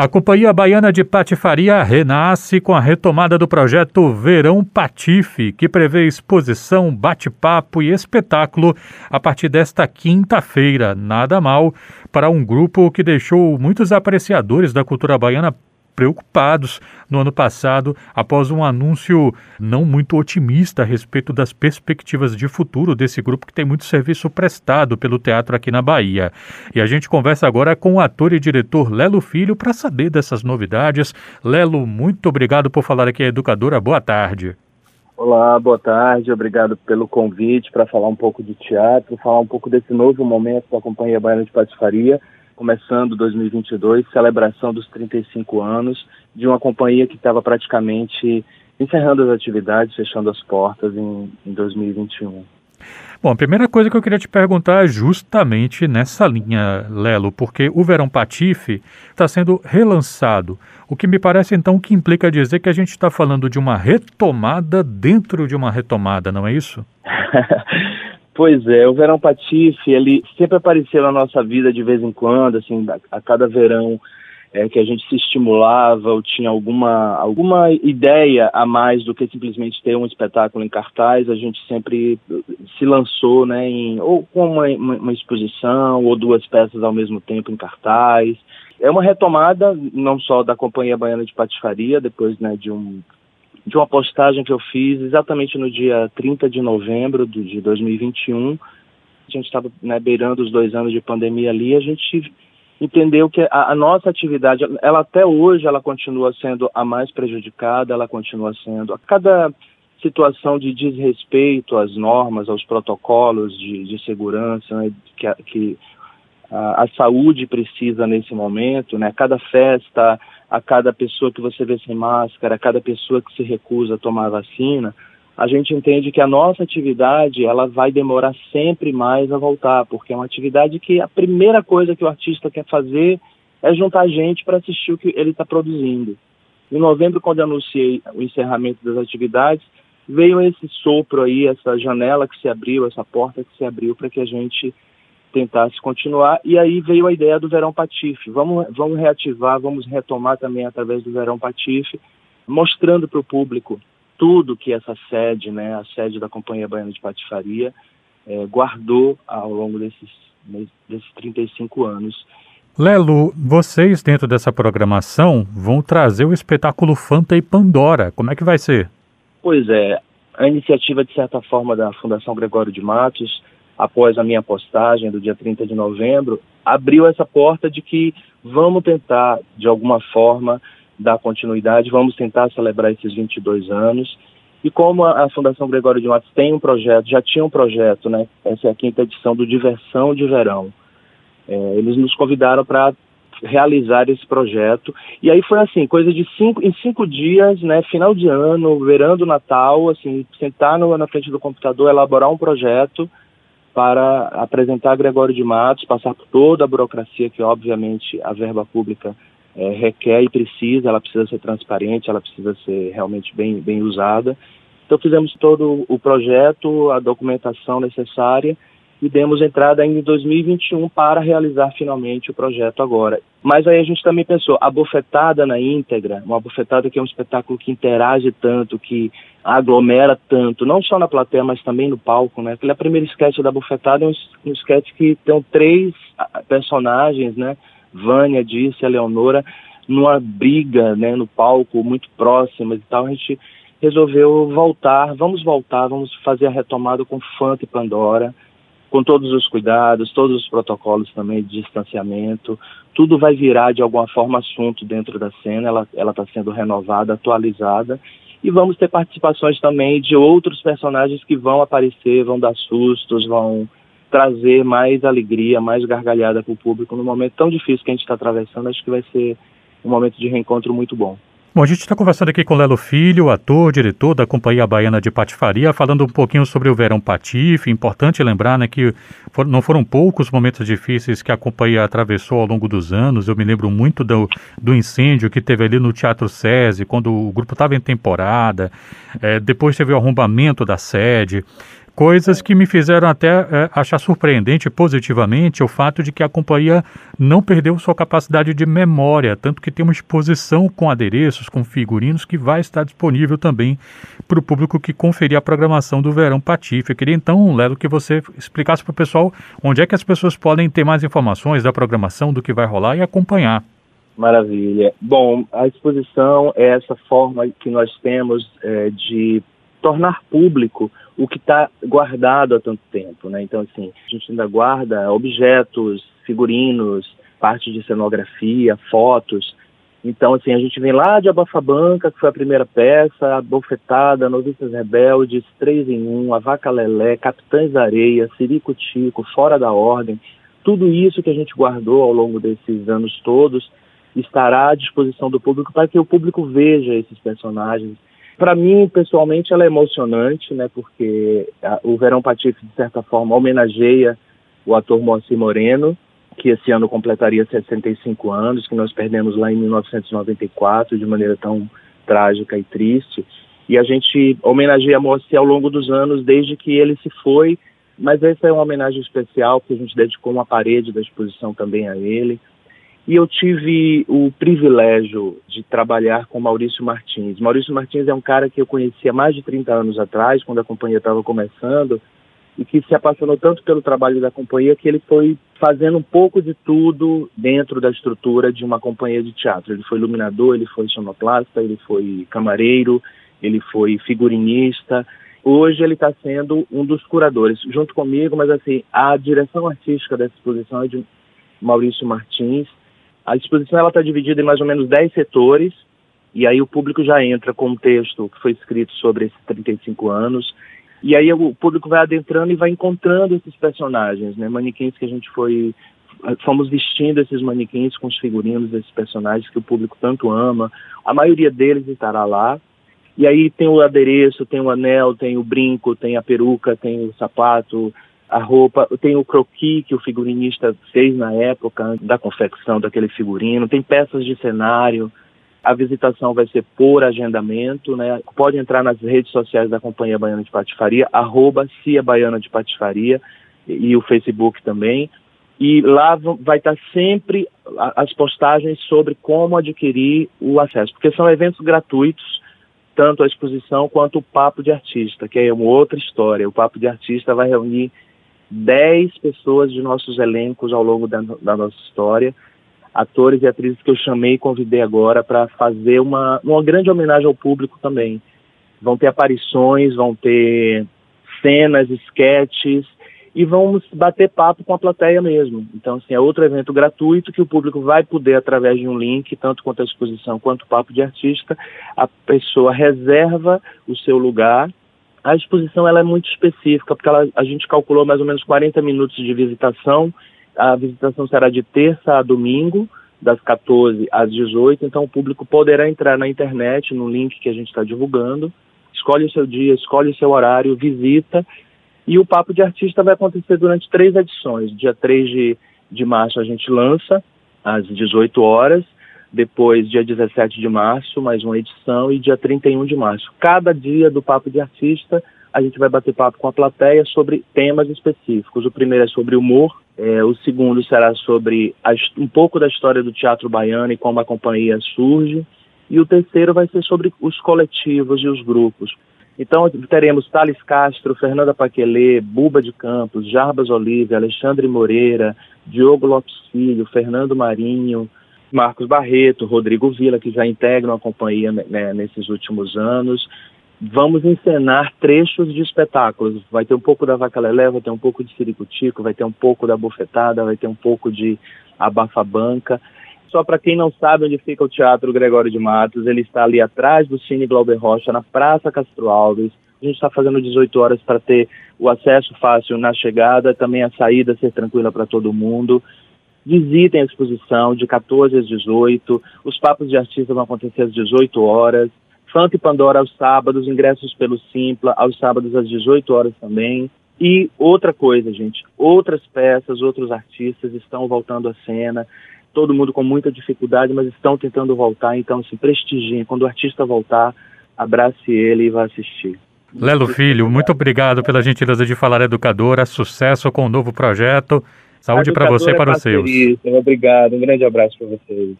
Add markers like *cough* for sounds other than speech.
A Companhia Baiana de Patifaria renasce com a retomada do projeto Verão Patife, que prevê exposição, bate-papo e espetáculo a partir desta quinta-feira. Nada mal para um grupo que deixou muitos apreciadores da cultura baiana preocupados no ano passado após um anúncio não muito otimista a respeito das perspectivas de futuro desse grupo que tem muito serviço prestado pelo teatro aqui na Bahia. E a gente conversa agora com o ator e diretor Lelo Filho para saber dessas novidades. Lelo, muito obrigado por falar aqui, educadora. Boa tarde. Olá, boa tarde. Obrigado pelo convite para falar um pouco de teatro, falar um pouco desse novo momento da Companhia Baiana de Patifaria começando 2022, celebração dos 35 anos de uma companhia que estava praticamente encerrando as atividades, fechando as portas em, em 2021. Bom, a primeira coisa que eu queria te perguntar é justamente nessa linha, Lelo, porque o Verão Patife está sendo relançado, o que me parece então que implica dizer que a gente está falando de uma retomada dentro de uma retomada, não é isso? *laughs* Pois é, o verão patife, ele sempre apareceu na nossa vida de vez em quando, assim, a, cada verão é, que a gente se estimulava ou tinha alguma, alguma ideia a mais do que simplesmente ter um espetáculo em cartaz, a gente sempre se lançou, né, em, ou com uma, uma exposição ou duas peças ao mesmo tempo em cartaz. É uma retomada não só da Companhia Baiana de Patifaria, depois né, de um de uma postagem que eu fiz exatamente no dia 30 de novembro de 2021. A gente estava né, beirando os dois anos de pandemia ali, a gente entendeu que a, a, nossa atividade, ela até hoje, ela continua sendo a mais prejudicada, ela continua sendo a cada situação de desrespeito às normas, aos protocolos de, de segurança né, que, que a, a, saúde precisa nesse momento, né? Cada festa, a cada pessoa que você vê sem máscara, a cada pessoa que se recusa a tomar a vacina, a gente entende que a nossa atividade ela vai demorar sempre mais a voltar, porque é uma atividade que a primeira coisa que o artista quer fazer é juntar gente para assistir o que ele está produzindo. Em novembro, quando eu anunciei o encerramento das atividades, veio esse sopro aí, essa janela que se abriu, essa porta que se abriu para que a gente tentasse continuar. E aí veio a ideia do Verão Patife. Vamos, vamos reativar, vamos retomar também através do Verão Patife, mostrando para o público tudo que essa sede, né, a sede da Companhia Baiana de Patifaria, é, guardou ao longo desses, desses 35 anos. Lelo, vocês dentro dessa programação vão trazer o espetáculo Fanta e Pandora. Como é que vai ser? Pois é, a iniciativa, de certa forma, da Fundação Gregório de Matos, após a minha postagem do dia 30 de novembro, abriu essa porta de que vamos tentar, de alguma forma, dar continuidade, vamos tentar celebrar esses 22 anos. E como a, Fundação Gregório de Matos tem um projeto, já tinha um projeto, né? Essa é a quinta edição do Diversão de Verão. É, eles nos convidaram para realizar esse projeto. E aí foi assim, coisa de cinco, em cinco dias, né, final de ano, verando Natal, assim, sentar no, na frente do computador, elaborar um projeto para apresentar Gregório de Matos, passar por toda a burocracia que, obviamente, a verba pública é, requer e precisa, ela precisa ser transparente, ela precisa ser realmente bem, bem usada. Então, fizemos todo o projeto, a documentação necessária e demos entrada ainda em 2021 para realizar finalmente o projeto agora. Mas aí a gente também pensou, a bofetada na íntegra, uma bofetada que é um espetáculo que interage tanto, que aglomera tanto, não só na plateia, mas também no palco, né? Aquele primeiro sketch da bofetada é um, um sketch que tem três ah, personagens, né? Vânia, Disse, a Leonora, numa briga, né, no palco, muito próximas e tal, a gente resolveu voltar, vamos voltar, vamos fazer a retomada com Fanta e Pandora, com todos os cuidados, todos os protocolos também de distanciamento, tudo vai virar de alguma forma assunto dentro da cena, ela está sendo renovada, atualizada, e vamos ter participações também de outros personagens que vão aparecer, vão dar sustos, vão trazer mais alegria, mais gargalhada para o público no momento tão difícil que a gente está atravessando, acho que vai ser um momento de reencontro muito bom. Bom, a gente está conversando aqui com Lelo Filho, ator, diretor da Companhia Baiana de Patifaria, falando um pouquinho sobre o Verão Patife. Importante lembrar né, que for, não foram poucos momentos difíceis que a companhia atravessou ao longo dos anos. Eu me lembro muito do, do incêndio que teve ali no Teatro SESI, quando o grupo estava em temporada. É, depois teve o arrombamento da sede Coisas que me fizeram até é, achar surpreendente positivamente o fato de que a companhia não perdeu sua capacidade de memória, tanto que tem uma exposição com adereços, com figurinos, que vai estar disponível também para o público que conferir a programação do Verão Patife. Eu queria então, Lelo, que você explicasse para o pessoal onde é que as pessoas podem ter mais informações da programação, do que vai rolar e acompanhar. Maravilha. Bom, a exposição é essa forma que nós temos é, de tornar público o que está guardado há tanto tempo, né? Então, assim, a gente ainda guarda objetos, figurinos, parte de cenografia, fotos. Então, assim, a gente vem lá de Abafabanca, que foi a primeira peça, a Bofetada, Noviças Rebeldes, Três em Um, A Vaca Lelé, Capitães da Areia, Sirico Tico, Fora da Ordem. Tudo isso que a gente guardou ao longo desses anos todos estará à disposição do público para que o público veja esses personagens. Para mim, pessoalmente, ela é emocionante, né, porque a, o Verão Patife, de certa forma, homenageia o ator Moacir Moreno, que esse ano completaria 65 anos, que nós perdemos lá em 1994 de maneira tão trágica e triste. E a gente homenageia Moacir ao longo dos anos, desde que ele se foi, mas essa é uma homenagem especial, porque a gente dedicou uma parede da exposição também a ele. E eu tive o privilégio de trabalhar com Maurício Martins. Maurício Martins é um cara que eu conhecia mais de 30 anos atrás, quando a companhia estava começando, e que se apaixonou tanto pelo trabalho da companhia que ele foi fazendo um pouco de tudo dentro da estrutura de uma companhia de teatro. Ele foi iluminador, ele foi sonoplasta, ele foi camareiro, ele foi figurinista. Hoje ele está sendo um dos curadores, junto comigo, mas assim, a direção artística dessa exposição é de Maurício Martins, a exposição está dividida em mais ou menos 10 setores, e aí o público já entra com um texto que foi escrito sobre esses 35 anos, e aí o público vai adentrando e vai encontrando esses personagens, né? Manequins que a gente foi fomos vestindo esses manequins com os figurinos desses personagens que o público tanto ama. A maioria deles estará lá. E aí tem o adereço, tem o anel, tem o brinco, tem a peruca, tem o sapato, a roupa, tem o croquis que o figurinista fez na época da confecção daquele figurino, tem peças de cenário, a visitação vai ser por agendamento, né? Pode entrar nas redes sociais da Companhia Baiana de Patifaria, arroba Cia Baiana de Patifaria e o Facebook também. E lá vai estar sempre as postagens sobre como adquirir o acesso, porque são eventos gratuitos, tanto a exposição quanto o Papo de Artista, que é uma outra história. O Papo de Artista vai reunir 10 pessoas de nossos elencos ao longo da, da, nossa história, atores e atrizes que eu chamei e convidei agora para fazer uma, uma grande homenagem ao público também. Vão ter aparições, vão ter cenas, sketches e vamos bater papo com a plateia mesmo. Então, assim, é outro evento gratuito que o público vai poder, através de um link, tanto quanto a exposição quanto o papo de artista, a pessoa reserva o seu lugar a exposição ela é muito específica, porque ela, a gente calculou mais ou menos 40 minutos de visitação. A visitação será de terça a domingo, das 14 às 18, então o público poderá entrar na internet, no link que a gente está divulgando, escolhe o seu dia, escolhe o seu horário, visita, e o Papo de Artista vai acontecer durante três edições. Dia 3 de, de março a gente lança, às 18 horas, depois, dia 17 de março, mais uma edição, e dia 31 de março. Cada dia do Papo de Artista, a gente vai bater papo com a plateia sobre temas específicos. O primeiro é sobre humor, é, o segundo será sobre a, um pouco da história do teatro baiano e como a companhia surge, e o terceiro vai ser sobre os coletivos e os grupos. Então, teremos Thales Castro, Fernanda Paquelê, Buba de Campos, Jarbas Olive, Alexandre Moreira, Diogo Lopes Filho, Fernando Marinho, Marcos Barreto, Rodrigo Vila, que já integram a companhia né, nesses últimos anos. Vamos encenar trechos de espetáculos. Vai ter um pouco da Vaca Lelé, vai ter um pouco de Siricutico, vai ter um pouco da Bufetada, vai ter um pouco de Abafa Banca. Só para quem não sabe onde fica o Teatro Gregório de Matos, ele está ali atrás do Cine Glauber Rocha, na Praça Castro Alves. A gente está fazendo 18 horas para ter o acesso fácil na chegada, também a saída ser tranquila para todo mundo. Visitem a exposição de 14 às 18. Os papos de artista vão acontecer às 18 horas. Funk Pandora aos sábados, ingressos pelo Simpla, aos sábados às 18 horas também. E outra coisa, gente, outras peças, outros artistas estão voltando à cena. Todo mundo com muita dificuldade, mas estão tentando voltar. Então, se prestigiem. Quando o artista voltar, abrace ele e vá assistir. Lelo Filho, muito obrigado pela gentileza de falar educadora, sucesso com o novo projeto, saúde para você e para os seus. Obrigado, um grande abraço para vocês.